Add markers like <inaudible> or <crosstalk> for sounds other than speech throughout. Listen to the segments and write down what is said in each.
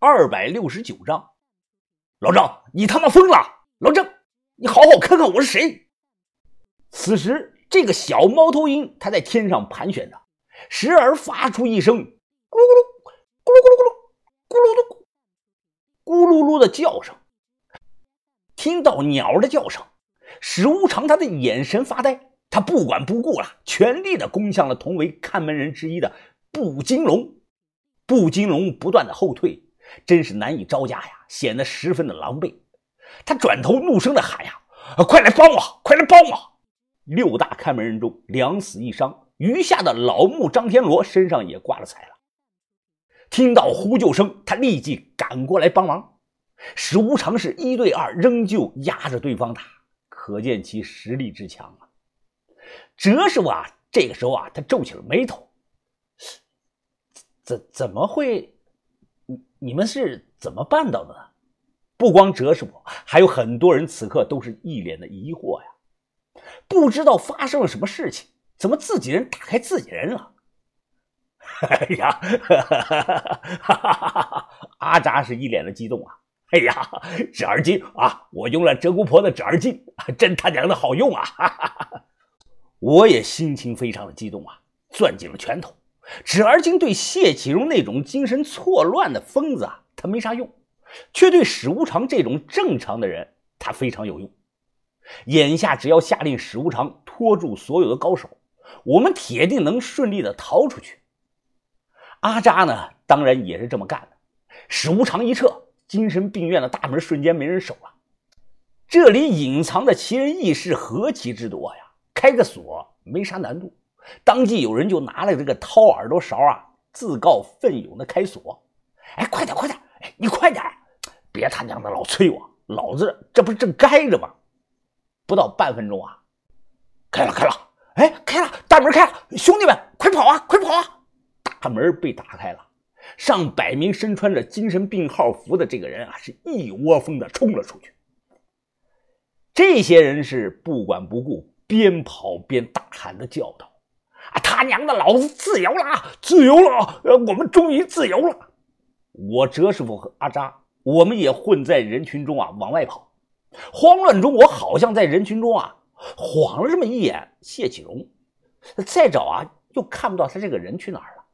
二百六十九章。老郑，你他妈疯了！老郑，你好好看看我是谁。此时，这个小猫头鹰它在天上盘旋着，时而发出一声咕噜咕噜、咕噜咕噜咕噜、咕噜噜、咕噜噜的叫声。听到鸟的叫声，史无常他的眼神发呆，他不管不顾了，全力的攻向了同为看门人之一的布金龙。布金龙不断的后退，真是难以招架呀，显得十分的狼狈。他转头怒声的喊呀：“快来帮我！快来帮我！”六大看门人中两死一伤，余下的老木张天罗身上也挂了彩了。听到呼救声，他立即赶过来帮忙。史无常是一对二，仍旧压着对方打，可见其实力之强啊。哲师傅啊，这个时候啊，他皱起了眉头。怎怎么会？你们是怎么办到的呢？不光哲师傅，还有很多人此刻都是一脸的疑惑呀，不知道发生了什么事情，怎么自己人打开自己人了？<laughs> 哎呀，哈哈哈哈哈哈阿扎是一脸的激动啊！哎呀，纸儿巾啊，我用了鹧鸪婆的纸儿巾，真他娘的好用啊！<laughs> 我也心情非常的激动啊，攥紧了拳头。纸儿精对谢启荣那种精神错乱的疯子啊，他没啥用，却对史无常这种正常的人，他非常有用。眼下只要下令史无常拖住所有的高手，我们铁定能顺利的逃出去。阿扎呢，当然也是这么干的。史无常一撤，精神病院的大门瞬间没人守了。这里隐藏的奇人异事何其之多呀！开个锁没啥难度。当即有人就拿了这个掏耳朵勺啊，自告奋勇的开锁。哎，快点，快点！哎，你快点，别他娘的老催我，老子这不是正该着吗？不到半分钟啊，开了，开了！哎，开了，大门开了！兄弟们，快跑啊，快跑啊！大门被打开了，上百名身穿着精神病号服的这个人啊，是一窝蜂的冲了出去。这些人是不管不顾，边跑边大喊的叫道。啊他娘的，老子自由了，自由了！呃，我们终于自由了。我哲师傅和阿扎，我们也混在人群中啊，往外跑。慌乱中，我好像在人群中啊晃了这么一眼谢启荣，再找啊又看不到他这个人去哪儿了。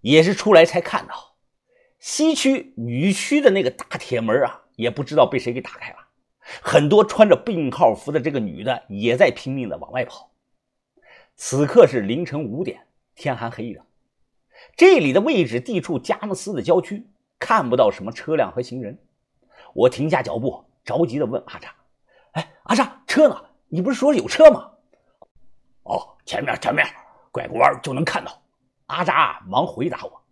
也是出来才看到，西区女区的那个大铁门啊，也不知道被谁给打开了。很多穿着病号服的这个女的也在拼命的往外跑。此刻是凌晨五点，天还黑着。这里的位置地处佳木斯的郊区，看不到什么车辆和行人。我停下脚步，着急地问阿扎：“哎，阿扎，车呢？你不是说有车吗？”“哦，前面，前面，拐个弯就能看到。”阿扎忙回答我。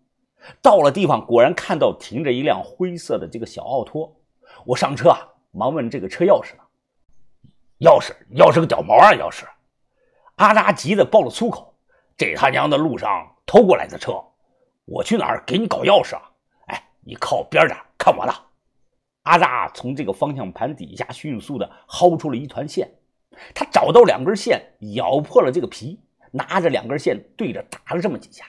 到了地方，果然看到停着一辆灰色的这个小奥拓。我上车啊，忙问这个车钥匙呢？钥匙，钥匙个屌毛啊！钥匙。阿扎急得爆了粗口：“这他娘的路上偷过来的车，我去哪儿给你搞钥匙啊？哎，你靠边点，看我的！”阿扎从这个方向盘底下迅速的薅出了一团线，他找到两根线，咬破了这个皮，拿着两根线对着打了这么几下。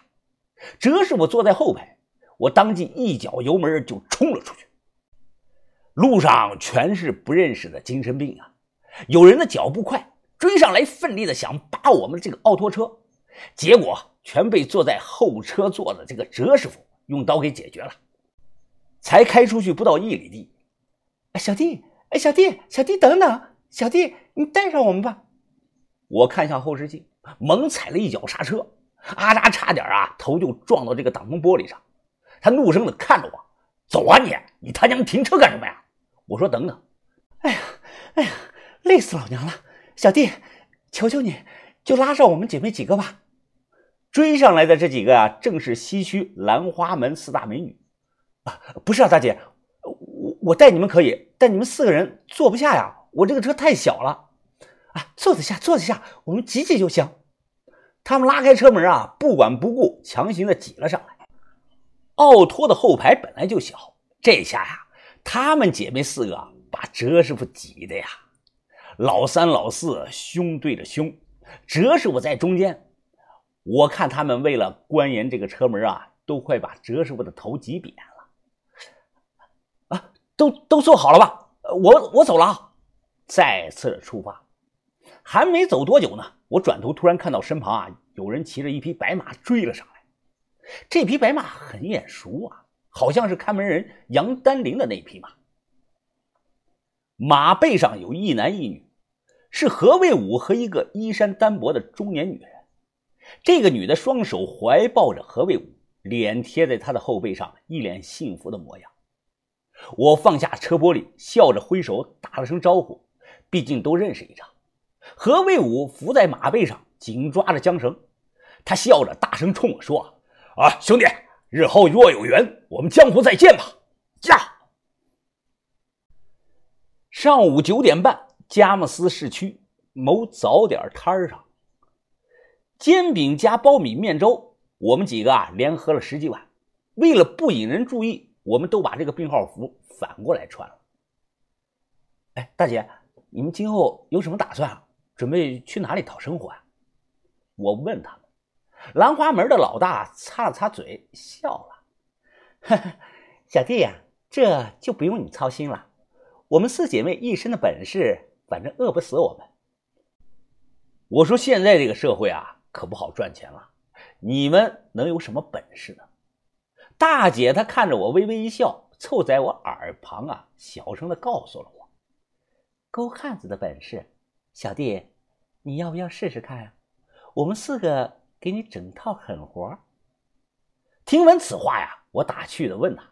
哲师傅坐在后排，我当即一脚油门就冲了出去。路上全是不认识的精神病啊，有人的脚步快。追上来，奋力的想扒我们这个奥拓车，结果全被坐在后车座的这个哲师傅用刀给解决了。才开出去不到一里地，小弟，哎，小弟，小弟，等等，小弟，你带上我们吧。我看向后视镜，猛踩了一脚刹车，阿扎差点啊头就撞到这个挡风玻璃上。他怒声的看着我：“走啊你！你他娘停车干什么呀？”我说：“等等。”哎呀，哎呀，累死老娘了。小弟，求求你，就拉上我们姐妹几个吧。追上来的这几个啊，正是西区兰花门四大美女。啊，不是啊，大姐，我我带你们可以，但你们四个人坐不下呀，我这个车太小了。啊，坐得下，坐得下，我们挤挤就行。他们拉开车门啊，不管不顾，强行的挤了上来。奥拓的后排本来就小，这下呀，他们姐妹四个把哲师傅挤的呀。老三、老四胸对着胸，哲师傅在中间。我看他们为了关严这个车门啊，都快把哲师傅的头挤扁了。啊都都坐好了吧？我我走了啊！再次的出发，还没走多久呢，我转头突然看到身旁啊有人骑着一匹白马追了上来。这匹白马很眼熟啊，好像是看门人杨丹林的那匹马。马背上有一男一女，是何卫武和一个衣衫单薄的中年女人。这个女的双手怀抱着何卫武，脸贴在他的后背上，一脸幸福的模样。我放下车玻璃，笑着挥手打了声招呼，毕竟都认识一场。何卫武伏在马背上，紧抓着缰绳，他笑着大声冲我说：“啊，兄弟，日后若有缘，我们江湖再见吧！”驾。上午九点半，佳木斯市区某早点摊上，煎饼加苞米面粥，我们几个啊连喝了十几碗。为了不引人注意。我们都把这个病号服反过来穿了。哎，大姐，你们今后有什么打算啊？准备去哪里讨生活啊？我问他们。兰花门的老大擦了擦嘴，笑了：“ <laughs> 小弟呀，这就不用你操心了。我们四姐妹一身的本事，反正饿不死我们。”我说：“现在这个社会啊，可不好赚钱了。你们能有什么本事呢？”大姐，她看着我，微微一笑，凑在我耳旁啊，小声的告诉了我：“勾汉子的本事，小弟，你要不要试试看啊？我们四个给你整套狠活。”听闻此话呀，我打趣的问他：“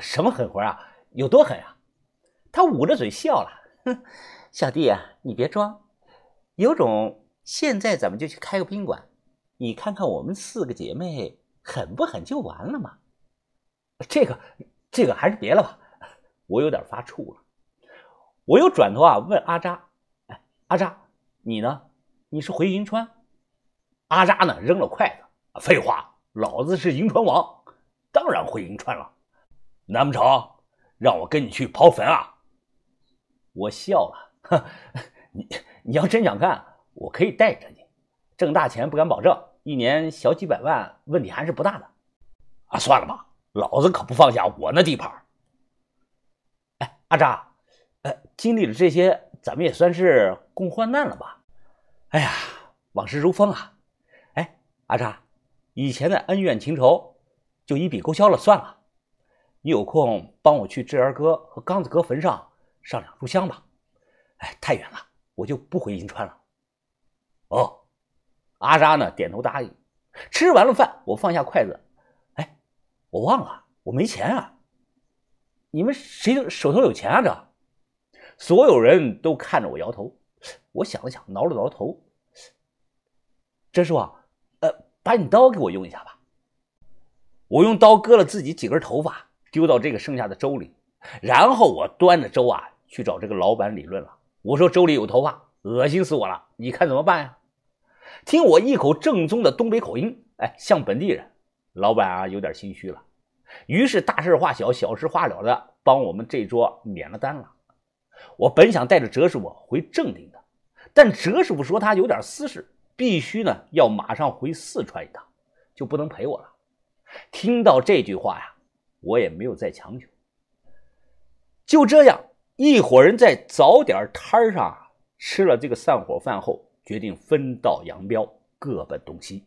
什么狠活啊？有多狠啊？”他捂着嘴笑了：“哼，小弟啊，你别装，有种现在咱们就去开个宾馆，你看看我们四个姐妹狠不狠，就完了嘛。”这个，这个还是别了吧，我有点发怵了。我又转头啊问阿扎：“哎，阿扎，你呢？你是回银川？”阿扎呢扔了筷子：“废话，老子是银川王，当然回银川了。难不成让我跟你去刨坟啊？”我笑了：“，<laughs> 你你要真想干，我可以带着你。挣大钱不敢保证，一年小几百万问题还是不大的。啊，算了吧。”老子可不放下我那地盘哎，阿扎，呃，经历了这些，咱们也算是共患难了吧？哎呀，往事如风啊！哎，阿扎，以前的恩怨情仇就一笔勾销了，算了。你有空帮我去志儿哥和刚子哥坟上上两炷香吧。哎，太远了，我就不回银川了。哦，阿扎呢？点头答应。吃完了饭，我放下筷子。哎我忘了，我没钱啊！你们谁手头有钱啊？这所有人都看着我摇头。我想了想，挠了挠头。真叔，呃，把你刀给我用一下吧。我用刀割了自己几根头发，丢到这个剩下的粥里，然后我端着粥啊去找这个老板理论了。我说粥里有头发，恶心死我了，你看怎么办呀？听我一口正宗的东北口音，哎，像本地人。老板啊，有点心虚了，于是大事化小，小事化了的帮我们这桌免了单了。我本想带着哲师傅回正定的，但哲师傅说他有点私事，必须呢要马上回四川一趟，就不能陪我了。听到这句话呀，我也没有再强求。就这样，一伙人在早点摊上吃了这个散伙饭后，决定分道扬镳，各奔东西。